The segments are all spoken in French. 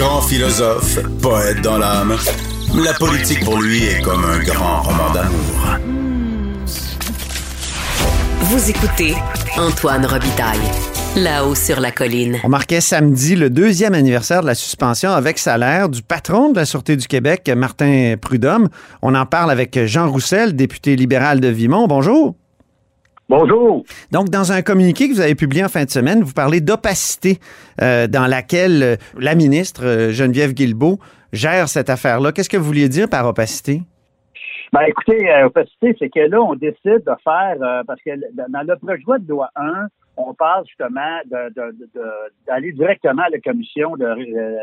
Grand philosophe, poète dans l'âme, la politique pour lui est comme un grand roman d'amour. Vous écoutez Antoine Robitaille. Là-haut sur la colline. On marquait samedi le deuxième anniversaire de la suspension avec salaire du patron de la Sûreté du Québec, Martin Prudhomme. On en parle avec Jean Roussel, député libéral de Vimont. Bonjour. Bonjour. Donc, dans un communiqué que vous avez publié en fin de semaine, vous parlez d'opacité euh, dans laquelle euh, la ministre euh, Geneviève Guilbeault gère cette affaire-là. Qu'est-ce que vous vouliez dire par opacité? Ben, écoutez, opacité, c'est que là, on décide de faire, parce que dans le projet de loi 1, on parle justement d'aller directement à la commission, de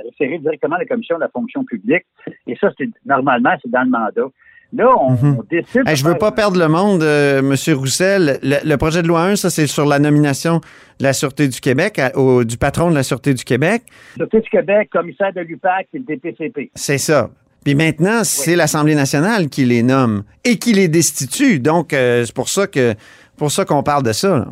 référer directement à la commission de la fonction publique. Et ça, c'est normalement, c'est dans le mandat. Là, on, mhm. décide. je veux pas perdre le monde, euh, M. Roussel. Le, projet de loi 1, ça, c'est sur la nomination de la Sûreté du Québec, du patron de la Sûreté du Québec. Sûreté du Québec, commissaire de l'UPAC et le DPCP. C'est ça. Puis maintenant, c'est l'Assemblée nationale qui les nomme et qui les destitue. Donc, euh, c'est pour ça que pour ça qu'on parle de ça. Là.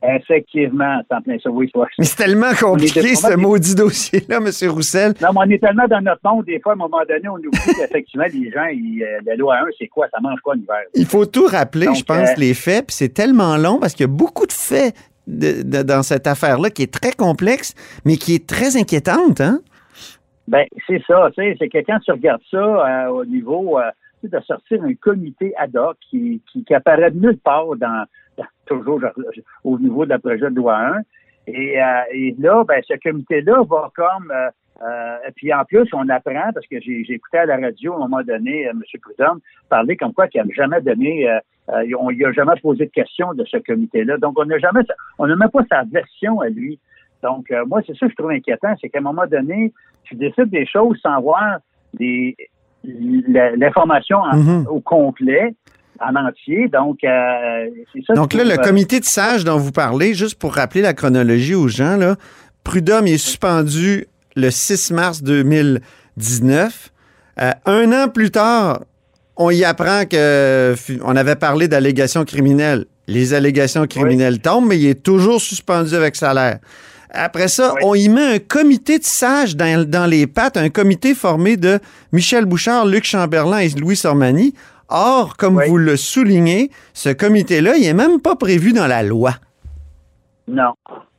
Effectivement, c'est en plein ça, oui, Mais c'est tellement compliqué, ce maudit dossier-là, M. Roussel. Non, mais on est tellement dans notre monde, des fois, à un moment donné, on oublie qu'effectivement, les gens, ils, euh, la loi 1, c'est quoi? Ça mange quoi l'hiver? Il faut tout rappeler, je pense, euh, les faits, puis c'est tellement long parce qu'il y a beaucoup de faits dans cette affaire-là qui est très complexe, mais qui est très inquiétante, hein? Ben, c'est ça, tu sais, c'est que quand tu regardes ça euh, au niveau de sortir un comité ad hoc qui, qui, qui apparaît nulle part dans toujours au niveau de la projet de loi 1. Et, euh, et là, ben, ce comité-là va comme euh, euh, et puis en plus, on apprend, parce que j'ai écouté à la radio à un moment donné M. Prudhomme parler comme quoi qu'il n'a jamais donné, on lui a jamais posé de questions de ce comité-là. Donc, on n'a jamais, on n'a même pas sa version à lui. Donc, moi, c'est ça que je trouve inquiétant, c'est qu'à un moment donné, tu décides des choses sans voir l'information mm-hmm. au complet en entier. Donc, euh, c'est ça. Donc là, le comité de sages dont vous parlez, juste pour rappeler la chronologie aux gens, là, Prud'homme est suspendu le 6 mars 2019. Euh, un an plus tard, on y apprend que on avait parlé d'allégations criminelles. Les allégations criminelles tombent, mais il est toujours suspendu avec salaire. Après ça, on y met un comité de sages dans, dans, les pattes, un comité formé de Michel Bouchard, Luc Chamberlain et Louis Sormani. Or, comme vous le soulignez, ce comité-là, il n'est même pas prévu dans la loi. Non.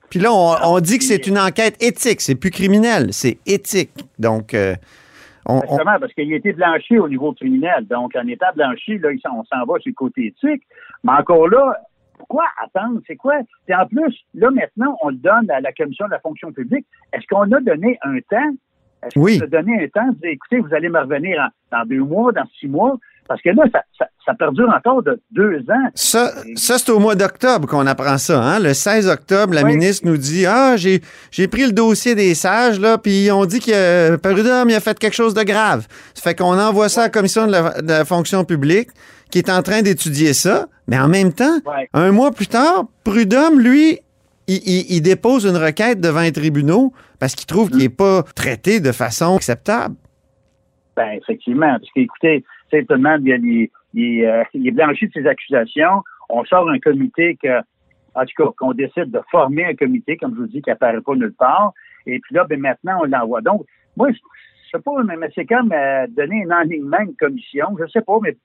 Puis là, on, dit que c'est une enquête éthique, c'est plus criminel, c'est éthique. Donc, euh, on, Justement, parce qu'il a été blanchi au niveau criminel. Donc, en état blanchi, là, on s'en va sur le côté éthique. Mais encore là, pourquoi attendre? C'est quoi? Et en plus, là, maintenant, on le donne à la Commission de la fonction publique. Est-ce qu'on a donné un temps? Est-ce oui. qu'on a donné un temps? Écoutez, vous allez me revenir dans deux mois, dans six mois? Parce que là, ça, perdure encore de deux ans. Ça, ça c'est au mois d'octobre qu'on apprend ça. Hein? Le 16 octobre, la ministre nous dit Ah, j'ai, j'ai pris le dossier des sages, là, puis on dit que Prud'homme a fait quelque chose de grave. Ça fait qu'on envoie ça à la commission de la, fonction publique qui est en train d'étudier ça. Mais en même temps, un mois plus tard, Prud'homme, lui, il, dépose une requête devant les tribunaux parce qu'il trouve qu'il n'est pas traité de façon acceptable. Ben, effectivement. Parce qu'écoutez, il, il, euh, il, est blanchi de ses accusations. On sort un comité que, en tout cas, qu'on décide de former un comité, comme je vous dis, qui apparaît pas nulle part. Et puis là, ben maintenant, on l'envoie. Donc, moi, je sais pas, mais, c'est comme euh, donner un enlignement une commission. Je sais pas, mais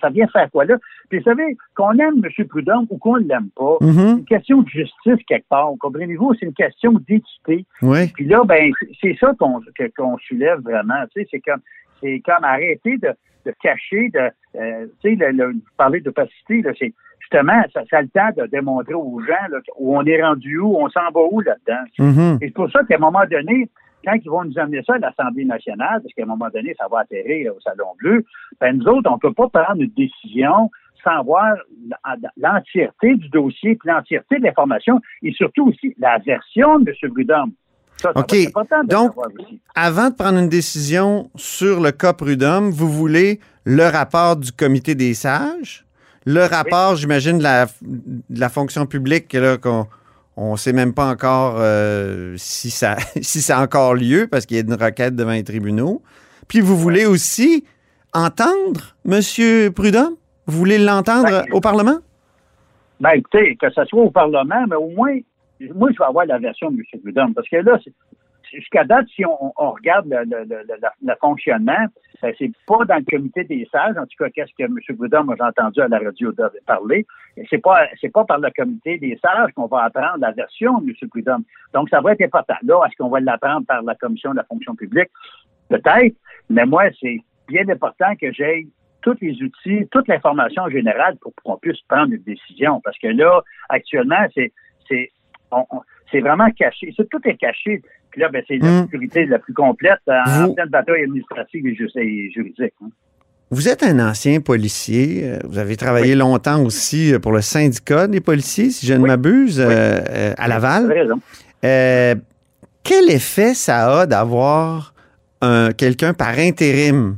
ça vient faire quoi là? Puis vous savez, qu'on aime M. Prudhomme ou qu'on ne l'aime pas, mm-hmm. c'est une question de justice quelque part. Comprenez-vous? C'est une question d'équité. Oui. Puis là, ben, c'est ça qu'on qu'on soulève vraiment. Tu sais, c'est comme c'est comme arrêter de, de cacher, de, euh, tu sais, d'opacité, là, c'est justement, ça, ça a le temps de démontrer aux gens là, où on est rendu où, on s'en va où là-dedans? Mm-hmm. Et c'est pour ça qu'à un moment donné, quand ils vont nous amener ça à l'Assemblée nationale, parce qu'à un moment donné, ça va atterrir au Salon Bleu, ben nous autres, on ne peut pas prendre une décision sans voir l'entièreté du dossier, puis l'entièreté de l'information, et surtout aussi la version de M. Prudhomme. Ça, ça OK. de Donc. Avant de prendre une décision sur le cas Prudhomme, vous voulez le rapport du comité des sages, le rapport, j'imagine, de la, de la fonction publique, là, qu'on on sait même pas encore euh, si, ça, si ça a encore lieu parce qu'il y a une requête devant les tribunaux. Puis vous voulez aussi entendre M. Prudhomme? Vous voulez l'entendre Ben, au Parlement? Ben, écoutez, que ce soit au Parlement, mais au moins, moi, je vais avoir la version de M. Prudhomme. Parce que là, jusqu'à date, si on, regarde le, le- le- le- fonctionnement, ça, c'est pas dans le comité des sages, en tout cas, qu'est-ce que M. Prudhomme a entendu à la radio parler. C'est pas, c'est pas par le comité des sages qu'on va apprendre la version de M. Prudhomme. Donc, ça va être important. Là, est-ce qu'on va l'apprendre par la commission de la fonction publique? Peut-être. Mais moi, c'est bien important que j'aie tous les outils, toute l'information générale pour qu'on puisse prendre une décision. Parce que là, actuellement, c'est c'est vraiment caché. Tout est caché. Puis là, ben, c'est la Mm. sécurité la plus complète en, Vous- en pleine bataille administrative et, ju- et juridique. hein. Vous êtes un ancien policier. euh, Vous avez travaillé longtemps aussi euh, pour le syndicat des policiers, si je ne Oui. m'abuse, Oui. euh, à Laval. raison. Euh, quel effet ça a d'avoir un- quelqu'un par intérim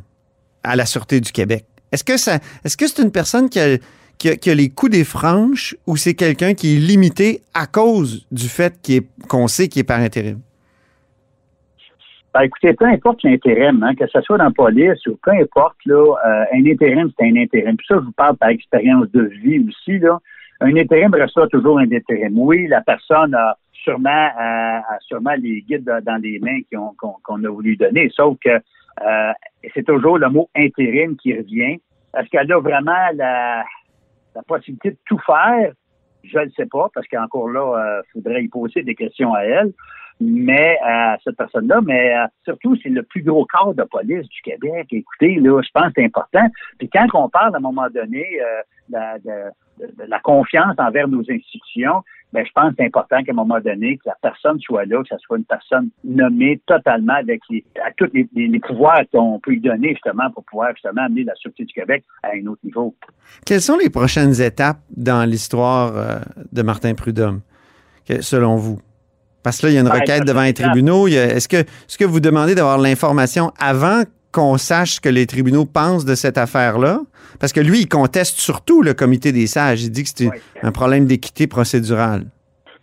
à la Sûreté du Québec? Est-ce que ça, est-ce que c'est une personne qui a, qui a- qui a les coups des franches ou c'est quelqu'un qui est limité à cause du fait qu'on sait qu'il est par intérim? Ben, écoutez, peu importe l'intérim, hein, que ce soit dans la police ou peu importe, là, euh, un intérim, c'est un intérim. Puis ça, je vous parle par expérience de vie aussi. Là. Un intérim restera toujours un intérim. Oui, la personne a sûrement, euh, a sûrement les guides dans- les mains qu'on a voulu donner, sauf que euh, c'est toujours le mot intérim qui revient. Est-ce qu'elle a vraiment la, la possibilité de tout faire? Je ne sais pas, parce qu'encore là, il faudrait y poser des questions à elle mais à cette personne-là, mais euh, surtout, c'est le plus gros corps de police du Québec. Écoutez, là, je pense que c'est important. Puis quand on parle à un moment donné euh, de, de- de la confiance envers nos institutions, ben, je pense que c'est important qu'à un moment donné, que la personne soit là, que ce soit une personne nommée totalement avec les, à tous les, les- les pouvoirs qu'on peut lui donner justement pour pouvoir justement amener la Sûreté du Québec à un autre niveau. Quelles sont les prochaines étapes dans l'histoire euh, de Martin Prudhomme, que- selon vous? Parce que là, il y a une Ben, requête devant les tribunaux. Est-ce que, est-ce que vous demandez d'avoir l'information avant qu'on sache ce que les tribunaux pensent de cette affaire-là? Parce que lui, il conteste surtout le comité des sages. Il dit que c'est Oui. un problème d'équité procédurale.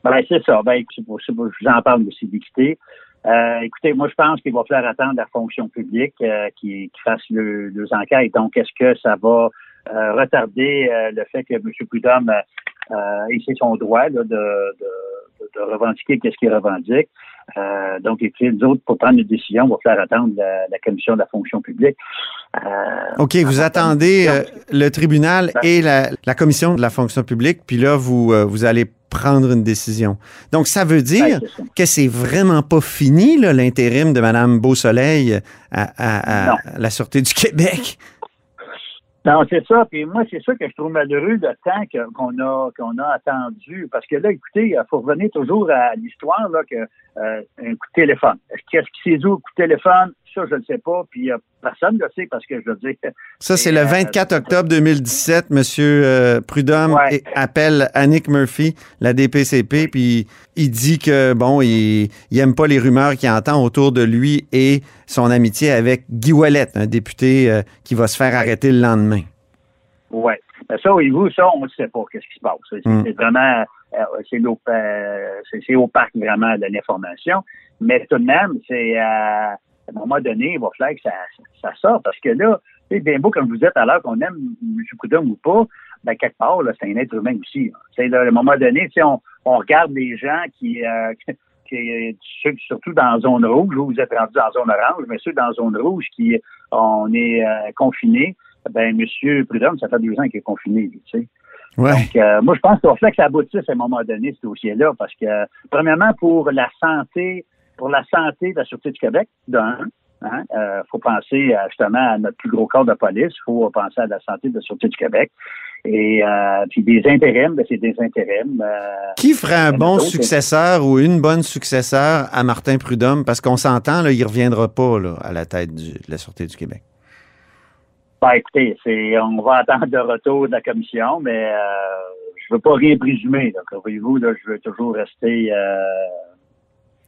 Ben, c'est ça. Ben, c'est ça que je vous en parle aussi d'équité. Euh, écoutez, moi, je pense qu'il va falloir attendre la fonction publique euh, qui, qui fasse le, les enquêtes. Donc, est-ce que ça va euh, retarder le fait que M. Prudhomme ait son droit là, de, de, de, de revendiquer qu'est-ce qu'il revendique? Euh, donc, écoutez, nous autres, pour prendre une décision, il va falloir attendre la, la commission de la fonction publique. Euh, OK, vous attendez euh, le tribunal Ben. et la, la commission de la fonction publique, puis là, vous, euh, vous allez prendre une décision. Donc, ça veut dire ben, ça. que c'est vraiment pas fini, l'intérim de Mme Beausoleil à, à- à la Sûreté du Québec? Non, c'est ça. Puis moi, c'est ça que je trouve malheureux le temps qu'on a qu'on a attendu. Parce que là, écoutez, il faut revenir toujours à l'histoire là que euh, coup de téléphone. Qu'est-ce qui s'est dit au coup de téléphone? Ça, je ne sais pas. Puis euh, personne ne le sait parce que je veux dire. Ça, c'est le euh, 24 octobre 2017. Monsieur euh, Prudhomme Ouais. appelle Annick Murphy, la DPCP, puis il dit que, bon, il, il aime pas les rumeurs qu'il entend autour de lui et son amitié avec Guy Ouellet, un député euh, qui va se faire arrêter le lendemain. Ouais. Mais ça, oui, vous, ça, on ne sait pas qu'est-ce qui se passe. C'est Mm. vraiment, euh, c'est euh, c'est opaque vraiment de l'information. Mais tout de même, c'est euh, à un moment donné, il va falloir que ça, ça sorte parce que là, c'est bien beau, comme vous dites à l'heure, qu'on aime M. Prudhomme ou pas, ben, quelque part, là, c'est un être humain aussi. C'est là, à un moment donné, on, on regarde les gens qui, euh, qui, surtout dans la zone rouge, vous, vous êtes rendu dans la zone orange, mais ceux dans la zone rouge qui, on est euh, confinés, ben, M. Prudhomme, ça fait deux ans qu'il est confiné, lui, tu sais. Ouais. Donc, euh, moi, je pense qu'il va falloir que ça aboutisse à un moment donné, ce dossier-là, parce que, premièrement, pour la santé, pour la santé de la Sûreté du Québec, d'un, hein, euh, faut penser euh, justement à notre plus gros corps de police, il faut penser à la santé de la Sûreté du Québec. Et euh, puis des intérims, ben, c'est des intérims. euh, Qui ferait un Il bon successeur ou une bonne successeur à Martin Prudhomme? Parce qu'on s'entend, là, il ne reviendra pas là, à la tête du- de la Sûreté du Québec. Ben, écoutez, c'est, on va attendre le retour de la commission, mais euh, je veux pas rien présumer. Voyez-vous, là, je veux toujours rester.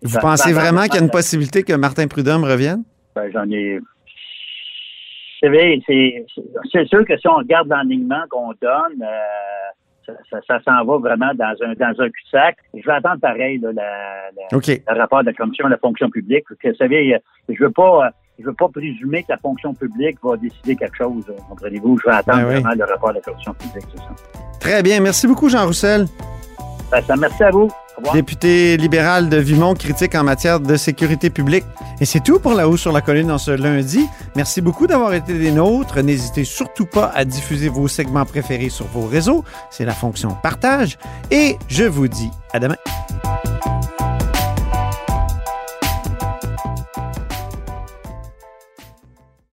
Euh, Vous Ça- pensez ça- vraiment qu'il y a une possibilité que Martin Prudhomme revienne? Ben, j'en ai. Vous savez, c'est sûr que si on regarde l'enlignement qu'on donne, euh, ça, s'en va vraiment dans un dans un cul-de-sac. Je vais attendre pareil là, la- la- OK. le rapport de la commission de la fonction publique. Parce que, vous savez, euh, je veux pas euh, je veux pas présumer que la fonction publique va décider quelque chose. euh, Comprenez-vous? Je vais attendre Ben oui. vraiment le rapport de la commission publique, c'est ça. Très bien. Merci beaucoup, Jean Roussel. Ben, ça merci à vous. Député libéral de Vimont, critique en matière de sécurité publique. Et c'est tout pour La Haut sur la Colline en ce lundi. Merci beaucoup d'avoir été des nôtres. N'hésitez surtout pas à diffuser vos segments préférés sur vos réseaux. C'est la fonction partage. Et je vous dis à demain.